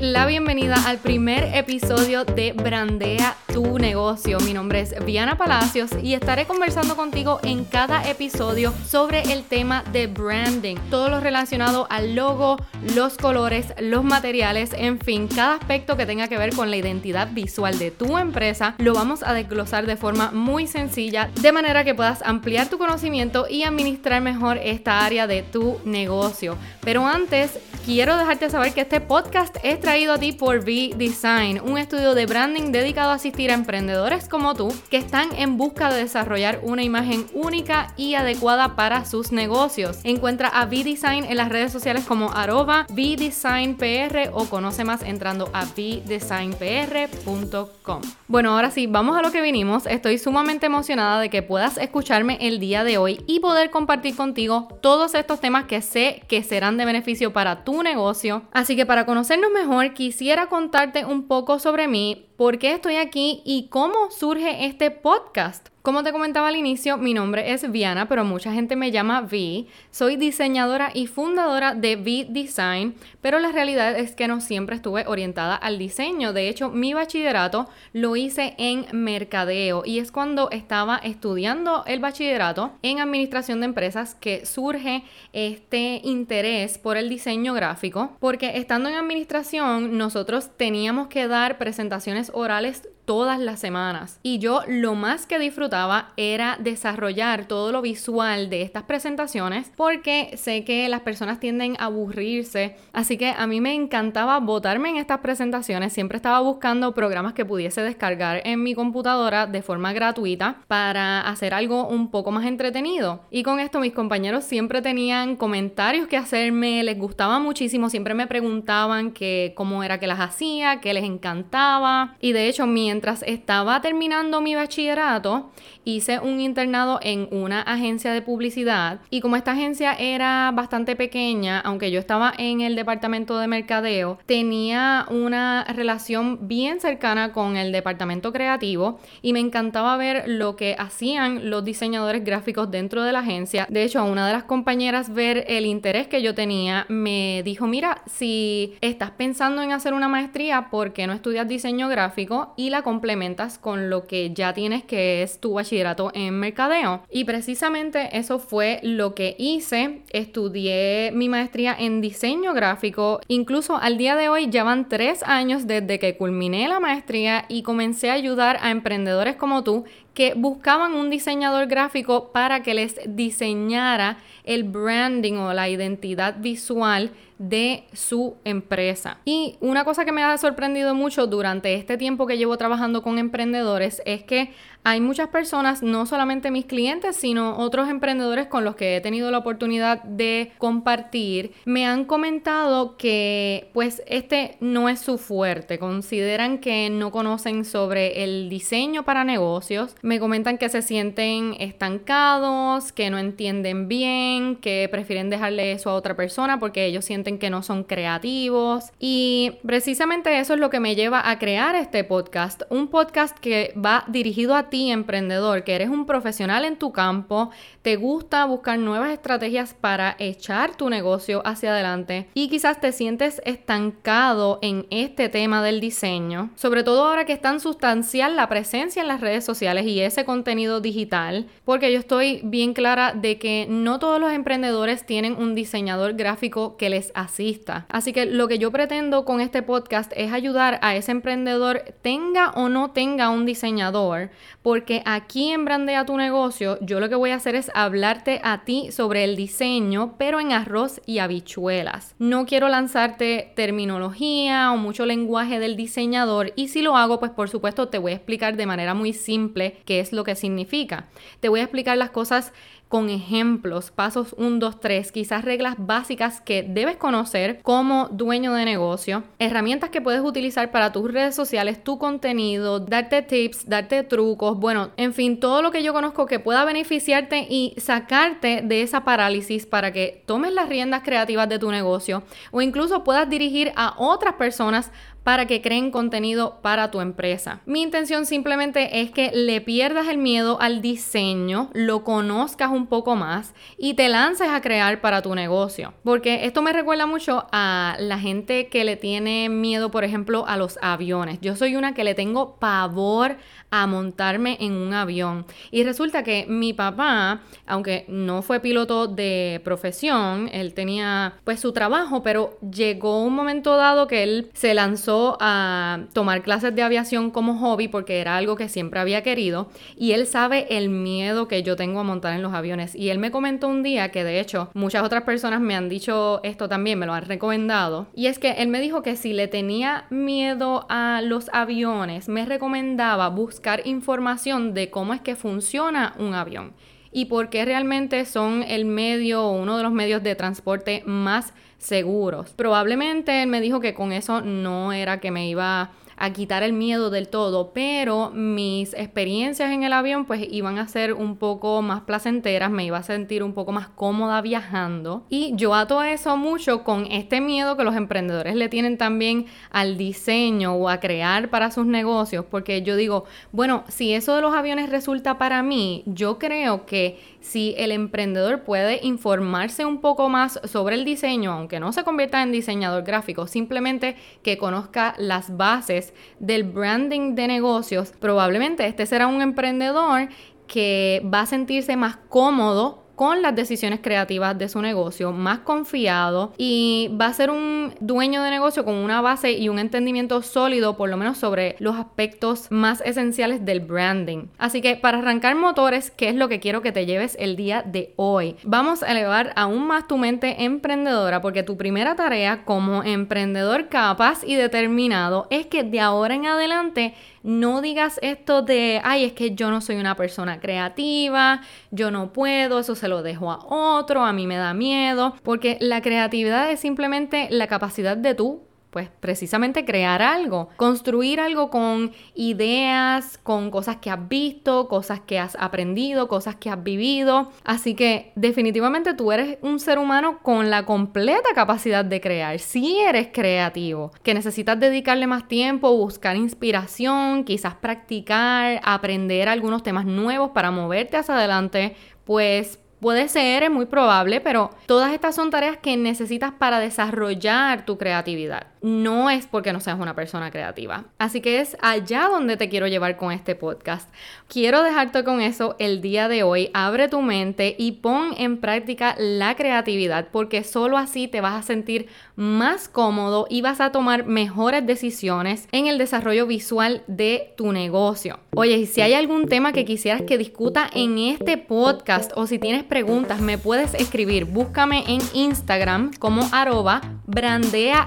La bienvenida al primer episodio de Brandea tu negocio. Mi nombre es Viana Palacios y estaré conversando contigo en cada episodio sobre el tema de branding, todo lo relacionado al logo, los colores, los materiales, en fin, cada aspecto que tenga que ver con la identidad visual de tu empresa, lo vamos a desglosar de forma muy sencilla, de manera que puedas ampliar tu conocimiento y administrar mejor esta área de tu negocio. Pero antes, quiero dejarte saber que este podcast es traído a ti por V Design, un estudio de branding dedicado a asistir a emprendedores como tú que están en busca de desarrollar una imagen única y adecuada para sus negocios. Encuentra a V Design en las redes sociales como arroba VDesignPR o conoce más entrando a vdesignpr.com. Bueno, ahora sí, vamos a lo que vinimos. Estoy sumamente emocionada de que puedas escucharme el día de hoy y poder compartir contigo todos estos temas que sé que serán de beneficio para tu negocio. Así que para conocernos mejor, quisiera contarte un poco sobre mí, por qué estoy aquí y cómo surge este podcast. Como te comentaba al inicio, mi nombre es Viana, pero mucha gente me llama Vi. Soy diseñadora y fundadora de V Design, pero la realidad es que no siempre estuve orientada al diseño. De hecho, mi bachillerato lo hice en mercadeo y es cuando estaba estudiando el bachillerato en administración de empresas que surge este interés por el diseño gráfico, porque estando en administración nosotros teníamos que dar presentaciones orales todas las semanas. Y yo lo más que disfrutaba era desarrollar todo lo visual de estas presentaciones porque sé que las personas tienden a aburrirse. Así que a mí me encantaba botarme en estas presentaciones. Siempre estaba buscando programas que pudiese descargar en mi computadora de forma gratuita para hacer algo un poco más entretenido. Y con esto mis compañeros siempre tenían comentarios que hacerme, les gustaba muchísimo, siempre me preguntaban que cómo era que las hacía, que les encantaba. Y de hecho, mientras mientras estaba terminando mi bachillerato, hice un internado en una agencia de publicidad y como esta agencia era bastante pequeña, aunque yo estaba en el departamento de mercadeo, tenía una relación bien cercana con el departamento creativo y me encantaba ver lo que hacían los diseñadores gráficos dentro de la agencia. De hecho, a una de las compañeras ver el interés que yo tenía, me dijo, mira, si estás pensando en hacer una maestría, ¿por qué no estudias diseño gráfico y la complementas con lo que ya tienes que es tu bachillerato en mercadeo. Y precisamente eso fue lo que hice. Estudié mi maestría en diseño gráfico. Incluso al día de hoy ya van tres años desde que culminé la maestría y comencé a ayudar a emprendedores como tú que buscaban un diseñador gráfico para que les diseñara el branding o la identidad visual de su empresa. Y una cosa que me ha sorprendido mucho durante este tiempo que llevo trabajando con emprendedores es que hay muchas personas, no solamente mis clientes, sino otros emprendedores con los que he tenido la oportunidad de compartir, me han comentado que pues este no es su fuerte, consideran que no conocen sobre el diseño para negocios, me comentan que se sienten estancados, que no entienden bien, que prefieren dejarle eso a otra persona porque ellos sienten que no son creativos. Y precisamente eso es lo que me lleva a crear este podcast, un podcast que va dirigido a ti, emprendedor, que eres un profesional en tu campo, te gusta buscar nuevas estrategias para echar tu negocio hacia adelante y quizás te sientes estancado en este tema del diseño, sobre todo ahora que es tan sustancial la presencia en las redes sociales y ese contenido digital, porque yo estoy bien clara de que no todos los emprendedores tienen un diseñador gráfico que les asista. Así que lo que yo pretendo con este podcast es ayudar a ese emprendedor, tenga o no tenga un diseñador, porque aquí en Brandea tu negocio, yo lo que voy a hacer es hablarte a ti sobre el diseño, pero en arroz y habichuelas. No quiero lanzarte terminología o mucho lenguaje del diseñador y si lo hago, pues por supuesto te voy a explicar de manera muy simple qué es lo que significa. Te voy a explicar las cosas con ejemplos, pasos 1, 2, 3, quizás reglas básicas que debes conocer como dueño de negocio, herramientas que puedes utilizar para tus redes sociales, tu contenido, darte tips, darte trucos, bueno, en fin, todo lo que yo conozco que pueda beneficiarte y sacarte de esa parálisis para que tomes las riendas creativas de tu negocio o incluso puedas dirigir a otras personas para que creen contenido para tu empresa. Mi intención simplemente es que le pierdas el miedo al diseño, lo conozcas un poco más y te lances a crear para tu negocio. Porque esto me recuerda mucho a la gente que le tiene miedo, por ejemplo, a los aviones. Yo soy una que le tengo pavor a montarme en un avión. Y resulta que mi papá, aunque no fue piloto de profesión, él tenía pues su trabajo, pero llegó un momento dado que él se lanzó a tomar clases de aviación como hobby porque era algo que siempre había querido y él sabe el miedo que yo tengo a montar en los aviones. Y él me comentó un día que de hecho muchas otras personas me han dicho esto también, me lo han recomendado. Y es que él me dijo que si le tenía miedo a los aviones, me recomendaba buscar información de cómo es que funciona un avión y por qué realmente son el medio o uno de los medios de transporte más seguros. Probablemente él me dijo que con eso no era que me iba a quitar el miedo del todo, pero mis experiencias en el avión pues iban a ser un poco más placenteras, me iba a sentir un poco más cómoda viajando. Y yo ato eso mucho con este miedo que los emprendedores le tienen también al diseño o a crear para sus negocios, porque yo digo, bueno, si eso de los aviones resulta para mí, yo creo que si el emprendedor puede informarse un poco más sobre el diseño, aunque no se convierta en diseñador gráfico, simplemente que conozca las bases del branding de negocios, probablemente este será un emprendedor que va a sentirse más cómodo con las decisiones creativas de su negocio, más confiado y va a ser un dueño de negocio con una base y un entendimiento sólido, por lo menos sobre los aspectos más esenciales del branding. Así que para arrancar motores, ¿qué es lo que quiero que te lleves el día de hoy? Vamos a elevar aún más tu mente emprendedora porque tu primera tarea como emprendedor capaz y determinado es que de ahora en adelante no digas esto de, ay, es que yo no soy una persona creativa, yo no puedo, eso se lo dejo a otro, a mí me da miedo, porque la creatividad es simplemente la capacidad de tú pues precisamente crear algo, construir algo con ideas, con cosas que has visto, cosas que has aprendido, cosas que has vivido. Así que definitivamente tú eres un ser humano con la completa capacidad de crear. Si eres creativo, que necesitas dedicarle más tiempo, buscar inspiración, quizás practicar, aprender algunos temas nuevos para moverte hacia adelante, pues Puede ser, es muy probable, pero todas estas son tareas que necesitas para desarrollar tu creatividad. No es porque no seas una persona creativa. Así que es allá donde te quiero llevar con este podcast. Quiero dejarte con eso el día de hoy. Abre tu mente y pon en práctica la creatividad porque solo así te vas a sentir más cómodo y vas a tomar mejores decisiones en el desarrollo visual de tu negocio. Oye, y si hay algún tema que quisieras que discuta en este podcast o si tienes preguntas, me puedes escribir. Búscame en Instagram como arroba Brandea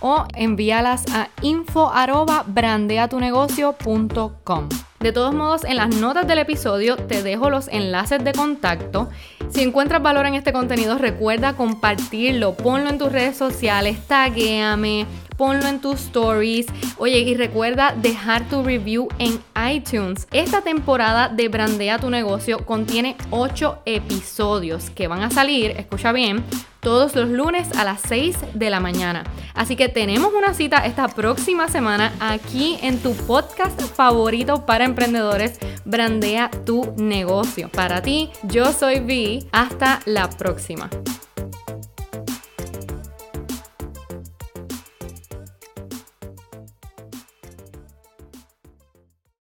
O envíalas a info arroba brandeatunegocio.com. De todos modos, en las notas del episodio te dejo los enlaces de contacto. Si encuentras valor en este contenido, recuerda compartirlo, ponlo en tus redes sociales, taguéame, ponlo en tus stories. Oye, y recuerda dejar tu review en iTunes. Esta temporada de Brandea tu negocio contiene 8 episodios que van a salir, escucha bien, todos los lunes a las 6 de la mañana. Así que tenemos una cita esta próxima semana aquí en tu podcast favorito para emprendedores, Brandea tu negocio. Para ti, yo soy Vi. Hasta la próxima.